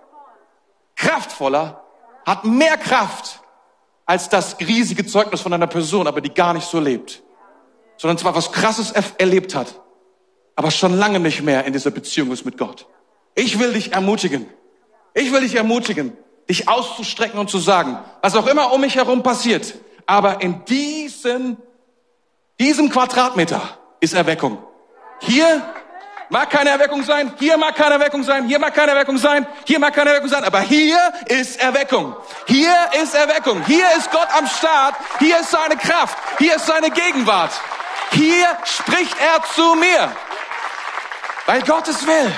kraftvoller, hat mehr Kraft als das riesige Zeugnis von einer Person, aber die gar nicht so lebt sondern zwar was Krasses erlebt hat, aber schon lange nicht mehr in dieser Beziehung ist mit Gott. Ich will dich ermutigen. Ich will dich ermutigen, dich auszustrecken und zu sagen, was auch immer um mich herum passiert, aber in diesem, diesem Quadratmeter ist Erweckung. Hier mag keine Erweckung sein, hier mag keine Erweckung sein, hier mag keine Erweckung sein, hier mag keine Erweckung sein, aber hier ist Erweckung. Hier ist Erweckung. Hier ist Gott am Start. Hier ist seine Kraft. Hier ist seine Gegenwart. Hier spricht er zu mir, weil Gott es will.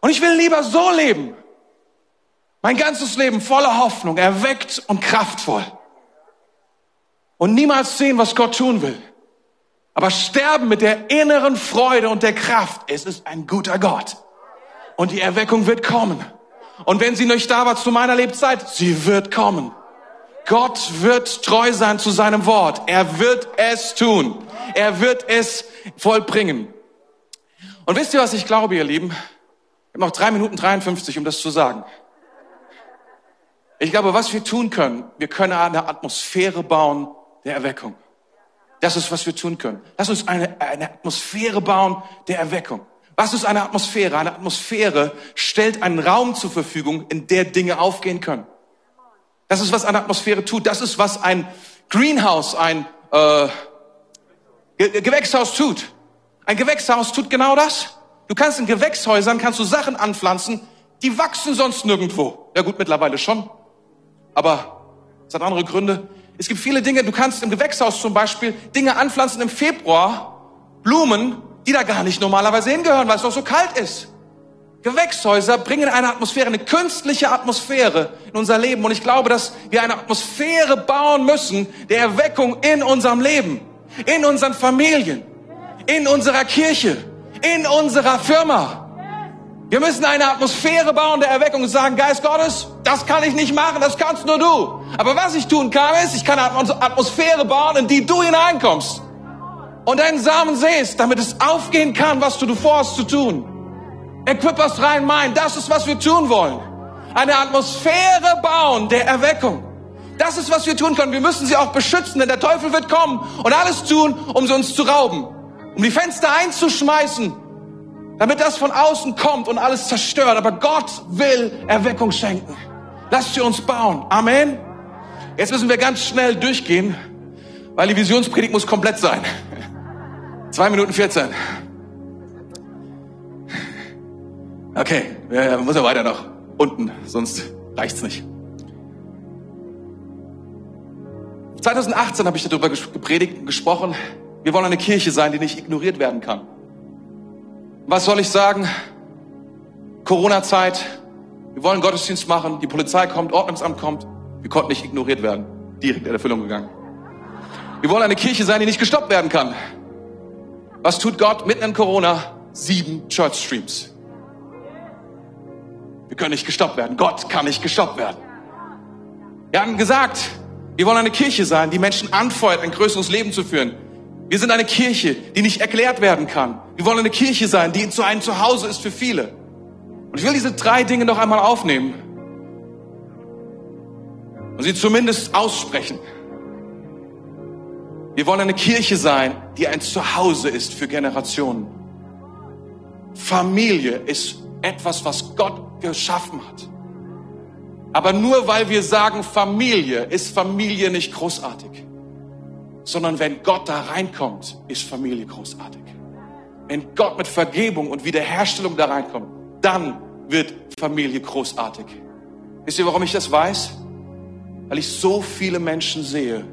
Und ich will lieber so leben. Mein ganzes Leben voller Hoffnung, erweckt und kraftvoll. Und niemals sehen, was Gott tun will. Aber sterben mit der inneren Freude und der Kraft. Es ist ein guter Gott. Und die Erweckung wird kommen. Und wenn sie nicht da war zu meiner Lebzeit, sie wird kommen. Gott wird treu sein zu seinem Wort. Er wird es tun. Er wird es vollbringen. Und wisst ihr, was ich glaube, ihr Lieben? Ich habe noch drei Minuten 53, um das zu sagen. Ich glaube, was wir tun können, wir können eine Atmosphäre bauen der Erweckung. Das ist, was wir tun können. Lass uns eine, eine Atmosphäre bauen der Erweckung. Was ist eine Atmosphäre? Eine Atmosphäre stellt einen Raum zur Verfügung, in der Dinge aufgehen können. Das ist, was eine Atmosphäre tut. Das ist, was ein Greenhouse, ein äh, Ge Gewächshaus tut. Ein Gewächshaus tut genau das. Du kannst in Gewächshäusern kannst du Sachen anpflanzen, die wachsen sonst nirgendwo. Ja gut, mittlerweile schon. Aber es hat andere Gründe. Es gibt viele Dinge, du kannst im Gewächshaus zum Beispiel Dinge anpflanzen im Februar Blumen, die da gar nicht normalerweise hingehören, weil es doch so kalt ist. Gewächshäuser bringen eine Atmosphäre, eine künstliche Atmosphäre in unser Leben. Und ich glaube, dass wir eine Atmosphäre bauen müssen der Erweckung in unserem Leben, in unseren Familien, in unserer Kirche, in unserer Firma. Wir müssen eine Atmosphäre bauen der Erweckung und sagen, Geist Gottes, das kann ich nicht machen, das kannst nur du. Aber was ich tun kann, ist, ich kann eine Atmosphäre bauen, in die du hineinkommst und deinen Samen säst, damit es aufgehen kann, was du vorhast zu tun. Equippers rein mein, das ist, was wir tun wollen. Eine Atmosphäre bauen der Erweckung. Das ist, was wir tun können. Wir müssen sie auch beschützen, denn der Teufel wird kommen und alles tun, um sie uns zu rauben. Um die Fenster einzuschmeißen, damit das von außen kommt und alles zerstört. Aber Gott will Erweckung schenken. Lasst sie uns bauen. Amen. Jetzt müssen wir ganz schnell durchgehen, weil die Visionspredigt muss komplett sein. [LAUGHS] Zwei Minuten 14. Okay, ja, muss ja weiter noch unten, sonst reicht's nicht. 2018 habe ich darüber gepredigt und gesprochen. Wir wollen eine Kirche sein, die nicht ignoriert werden kann. Was soll ich sagen? Corona-Zeit. Wir wollen Gottesdienst machen. Die Polizei kommt, Ordnungsamt kommt. Wir konnten nicht ignoriert werden. Direkt in Erfüllung gegangen. Wir wollen eine Kirche sein, die nicht gestoppt werden kann. Was tut Gott mitten in Corona? Sieben Church Streams. Wir können nicht gestoppt werden. Gott kann nicht gestoppt werden. Wir haben gesagt, wir wollen eine Kirche sein, die Menschen anfeuert, ein größeres Leben zu führen. Wir sind eine Kirche, die nicht erklärt werden kann. Wir wollen eine Kirche sein, die zu einem Zuhause ist für viele. Und ich will diese drei Dinge noch einmal aufnehmen und sie zumindest aussprechen. Wir wollen eine Kirche sein, die ein Zuhause ist für Generationen. Familie ist etwas, was Gott geschaffen hat. Aber nur weil wir sagen Familie, ist Familie nicht großartig. Sondern wenn Gott da reinkommt, ist Familie großartig. Wenn Gott mit Vergebung und Wiederherstellung da reinkommt, dann wird Familie großartig. Wisst ihr, warum ich das weiß? Weil ich so viele Menschen sehe,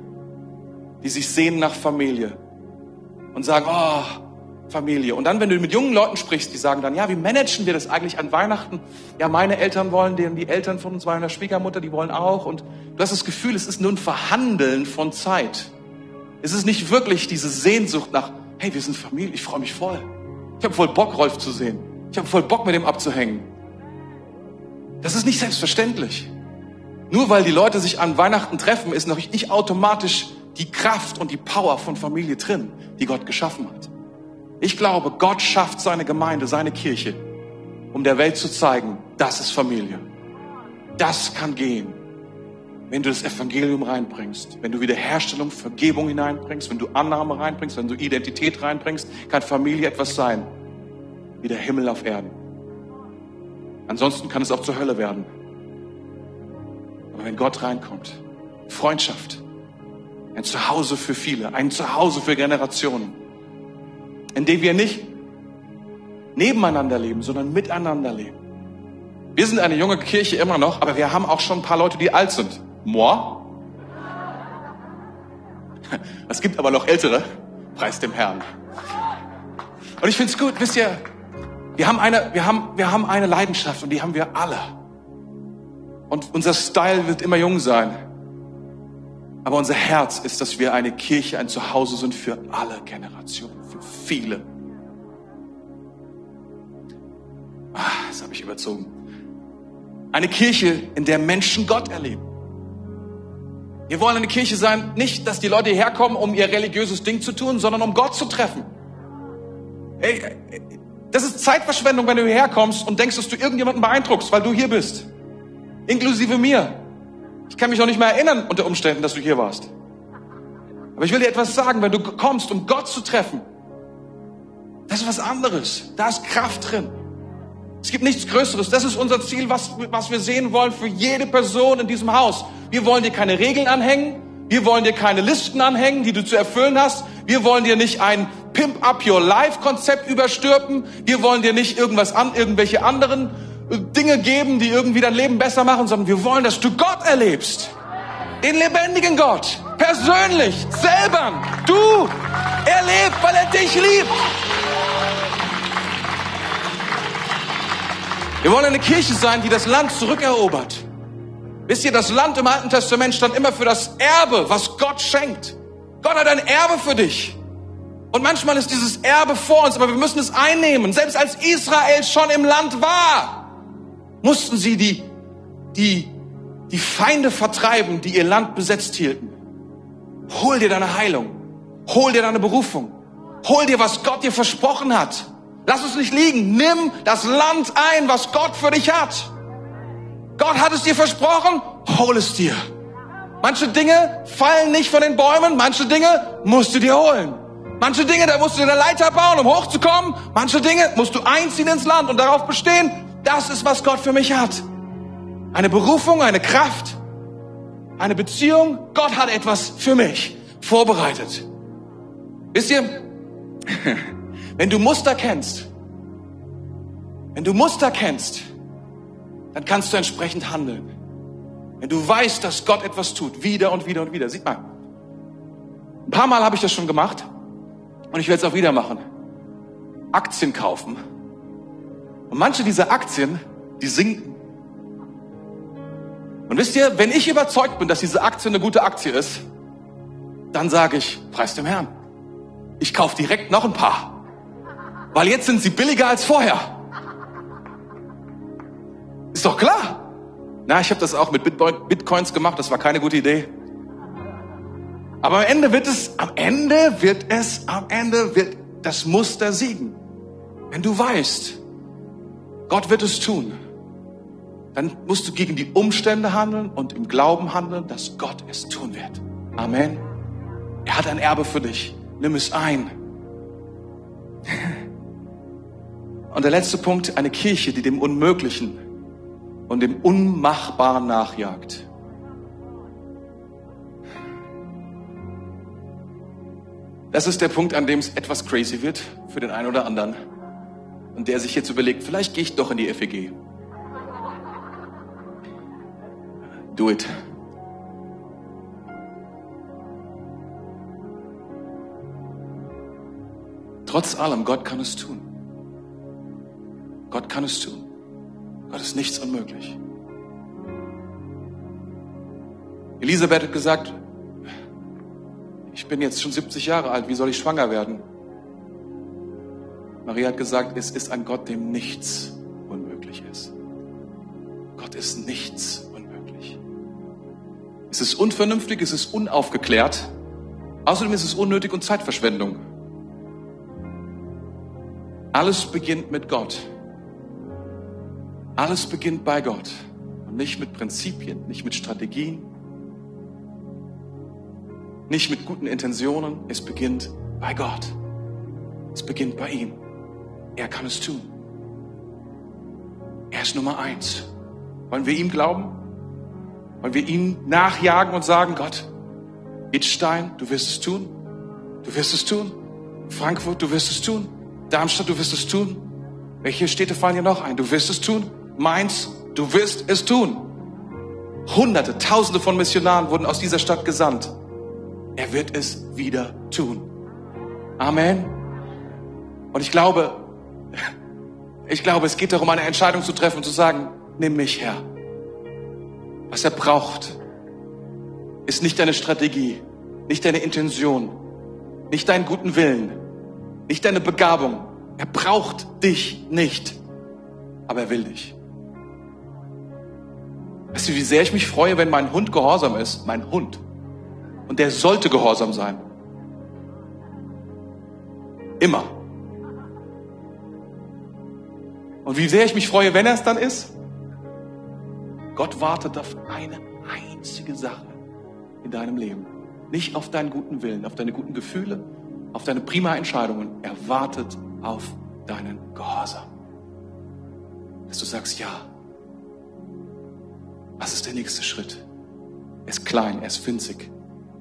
die sich sehnen nach Familie und sagen, oh, Familie. Und dann, wenn du mit jungen Leuten sprichst, die sagen dann, ja, wie managen wir das eigentlich an Weihnachten? Ja, meine Eltern wollen den, die Eltern von uns, meiner Schwiegermutter, die wollen auch. Und du hast das Gefühl, es ist nur ein Verhandeln von Zeit. Es ist nicht wirklich diese Sehnsucht nach, hey, wir sind Familie, ich freue mich voll. Ich habe voll Bock, Rolf zu sehen. Ich habe voll Bock, mit dem abzuhängen. Das ist nicht selbstverständlich. Nur weil die Leute sich an Weihnachten treffen, ist noch nicht automatisch die Kraft und die Power von Familie drin, die Gott geschaffen hat. Ich glaube, Gott schafft seine Gemeinde, seine Kirche, um der Welt zu zeigen, das ist Familie. Das kann gehen, wenn du das Evangelium reinbringst, wenn du Wiederherstellung, Vergebung hineinbringst, wenn du Annahme reinbringst, wenn du Identität reinbringst, kann Familie etwas sein, wie der Himmel auf Erden. Ansonsten kann es auch zur Hölle werden. Aber wenn Gott reinkommt, Freundschaft, ein Zuhause für viele, ein Zuhause für Generationen, in dem wir nicht nebeneinander leben, sondern miteinander leben. Wir sind eine junge Kirche immer noch, aber wir haben auch schon ein paar Leute, die alt sind. Moi? [LAUGHS] Es gibt aber noch ältere. Preis dem Herrn. Und ich finde es gut, wisst ihr, wir haben, eine, wir, haben, wir haben eine Leidenschaft und die haben wir alle. Und unser Style wird immer jung sein. Aber unser Herz ist, dass wir eine Kirche, ein Zuhause sind für alle Generationen viele. Ah, das habe ich überzogen. Eine Kirche, in der Menschen Gott erleben. Wir wollen eine Kirche sein, nicht, dass die Leute hierher kommen, um ihr religiöses Ding zu tun, sondern um Gott zu treffen. Ey, das ist Zeitverschwendung, wenn du hierher kommst und denkst, dass du irgendjemanden beeindruckst, weil du hier bist. Inklusive mir. Ich kann mich auch nicht mehr erinnern unter Umständen, dass du hier warst. Aber ich will dir etwas sagen, wenn du kommst, um Gott zu treffen, das ist was anderes. Da ist Kraft drin. Es gibt nichts Größeres. Das ist unser Ziel, was, was wir sehen wollen für jede Person in diesem Haus. Wir wollen dir keine Regeln anhängen. Wir wollen dir keine Listen anhängen, die du zu erfüllen hast. Wir wollen dir nicht ein Pimp Up Your Life Konzept überstülpen. Wir wollen dir nicht irgendwas an, irgendwelche anderen äh, Dinge geben, die irgendwie dein Leben besser machen, sondern wir wollen, dass du Gott erlebst. Den lebendigen Gott. persönlich, selber, du, er lebt, weil er dich liebt. Wir wollen eine Kirche sein, die das Land zurückerobert. Wisst ihr, das Land im Alten Testament stand immer für das Erbe, was Gott schenkt. Gott hat ein Erbe für dich. Und manchmal ist dieses Erbe vor uns, aber wir müssen es einnehmen. Selbst als Israel schon im Land war, mussten sie die, die, die Feinde vertreiben, die ihr Land besetzt hielten. Hol dir deine Heilung. Hol dir deine Berufung. Hol dir, was Gott dir versprochen hat. Lass es nicht liegen. Nimm das Land ein, was Gott für dich hat. Gott hat es dir versprochen. Hol es dir. Manche Dinge fallen nicht von den Bäumen. Manche Dinge musst du dir holen. Manche Dinge, da musst du eine Leiter bauen, um hochzukommen. Manche Dinge musst du einziehen ins Land und darauf bestehen. Das ist, was Gott für mich hat. Eine Berufung, eine Kraft, eine Beziehung. Gott hat etwas für mich vorbereitet. Wisst ihr, [LAUGHS] wenn du Muster kennst, wenn du Muster kennst, dann kannst du entsprechend handeln. Wenn du weißt, dass Gott etwas tut, wieder und wieder und wieder. Sieht mal, ein paar Mal habe ich das schon gemacht. Und ich werde es auch wieder machen. Aktien kaufen. Und manche dieser Aktien, die sinken. Und wisst ihr, wenn ich überzeugt bin, dass diese Aktie eine gute Aktie ist, dann sage ich, preis dem Herrn. Ich kaufe direkt noch ein paar. Weil jetzt sind sie billiger als vorher. Ist doch klar. Na, ich habe das auch mit Bitcoins gemacht, das war keine gute Idee. Aber am Ende wird es, am Ende wird es, am Ende wird das Muster siegen. Wenn du weißt, Gott wird es tun, dann musst du gegen die Umstände handeln und im Glauben handeln, dass Gott es tun wird. Amen. Er hat ein Erbe für dich. Nimm es ein. Und der letzte Punkt, eine Kirche, die dem Unmöglichen und dem Unmachbaren nachjagt. Das ist der Punkt, an dem es etwas crazy wird für den einen oder anderen. Und der sich jetzt überlegt, vielleicht gehe ich doch in die FEG. Do it. Trotz allem, Gott kann es tun. Gott kann es tun. Gott ist nichts unmöglich. Elisabeth hat gesagt, ich bin jetzt schon 70 Jahre alt, wie soll ich schwanger werden? Maria hat gesagt, es ist ein Gott, dem nichts unmöglich ist. Gott ist nichts unmöglich. Es ist unvernünftig, es ist unaufgeklärt. Außerdem ist es unnötig und Zeitverschwendung. Alles beginnt mit Gott. Alles beginnt bei Gott und nicht mit Prinzipien, nicht mit Strategien, nicht mit guten Intentionen. Es beginnt bei Gott. Es beginnt bei ihm. Er kann es tun. Er ist Nummer eins. Wollen wir ihm glauben? Wollen wir ihm nachjagen und sagen, Gott, Itstein, du wirst es tun. Du wirst es tun. Frankfurt, du wirst es tun. Darmstadt, du wirst es tun. Welche Städte fallen dir noch ein? Du wirst es tun. Mainz, du wirst es tun. Hunderte, Tausende von Missionaren wurden aus dieser Stadt gesandt. Er wird es wieder tun. Amen. Und ich glaube, [LAUGHS] ich glaube, es geht darum, eine Entscheidung zu treffen und zu sagen, nimm mich her. Was er braucht, ist nicht deine Strategie, nicht deine Intention, nicht deinen guten Willen, nicht deine Begabung. Er braucht dich nicht, aber er will dich. Weißt du, wie sehr ich mich freue, wenn mein Hund gehorsam ist? Mein Hund. Und der sollte gehorsam sein. Immer. Und wie sehr ich mich freue, wenn er es dann ist. Gott wartet auf eine einzige Sache in deinem Leben. Nicht auf deinen guten Willen, auf deine guten Gefühle, auf deine prima Entscheidungen. Er wartet auf deinen Gehorsam. Dass du sagst, ja. Was ist der nächste Schritt? Er ist klein, er ist winzig.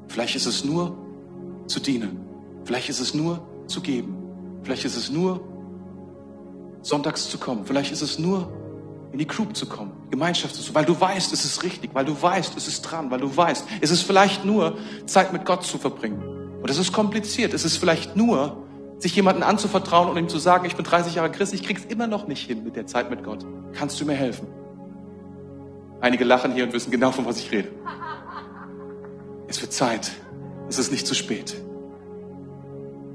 Vielleicht ist es nur zu dienen. Vielleicht ist es nur zu geben. Vielleicht ist es nur sonntags zu kommen. Vielleicht ist es nur in die Group zu kommen, Gemeinschaft zu weil du weißt, es ist richtig, weil du weißt, es ist dran, weil du weißt, es ist vielleicht nur Zeit mit Gott zu verbringen. Und es ist kompliziert. Es ist vielleicht nur, sich jemanden anzuvertrauen und ihm zu sagen, ich bin 30 Jahre Christ, ich krieg's immer noch nicht hin mit der Zeit mit Gott. Kannst du mir helfen? Einige lachen hier und wissen genau, von was ich rede. Es wird Zeit. Es ist nicht zu spät.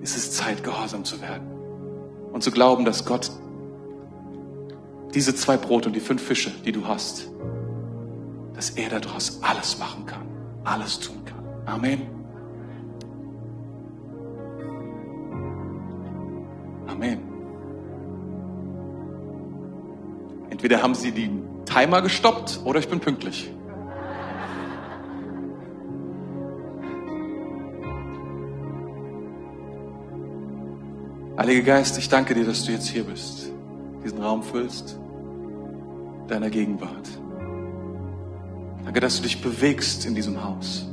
Es ist Zeit, gehorsam zu werden. Und zu glauben, dass Gott diese zwei Brote und die fünf Fische, die du hast, dass er daraus alles machen kann, alles tun kann. Amen. Amen. Entweder haben sie den Timer gestoppt oder ich bin pünktlich. Heiliger Geist, ich danke dir, dass du jetzt hier bist, diesen Raum füllst, deiner Gegenwart. Danke, dass du dich bewegst in diesem Haus.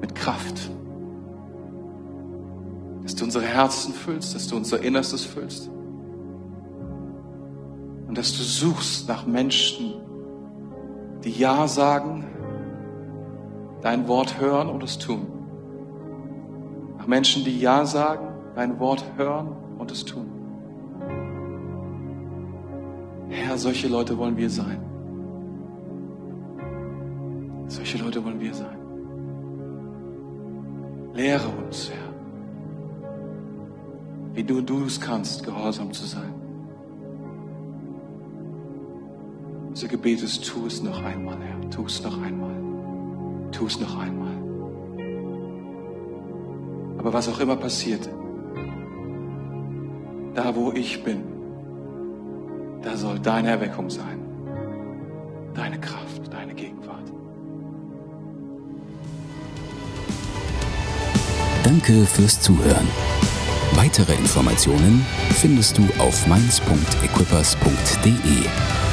Mit Kraft. Dass du unsere Herzen füllst, dass du unser Innerstes füllst. Dass du suchst nach Menschen, die Ja sagen, dein Wort hören und es tun. Nach Menschen, die Ja sagen, dein Wort hören und es tun. Herr, solche Leute wollen wir sein. Solche Leute wollen wir sein. Lehre uns, Herr, wie du, du es kannst, gehorsam zu sein. Unser Gebet ist, tu es noch einmal, Herr, tu es noch einmal, tu es noch einmal. Aber was auch immer passiert, da wo ich bin, da soll deine Erweckung sein, deine Kraft, deine Gegenwart. Danke fürs Zuhören. Weitere Informationen findest du auf mainz.equippers.de.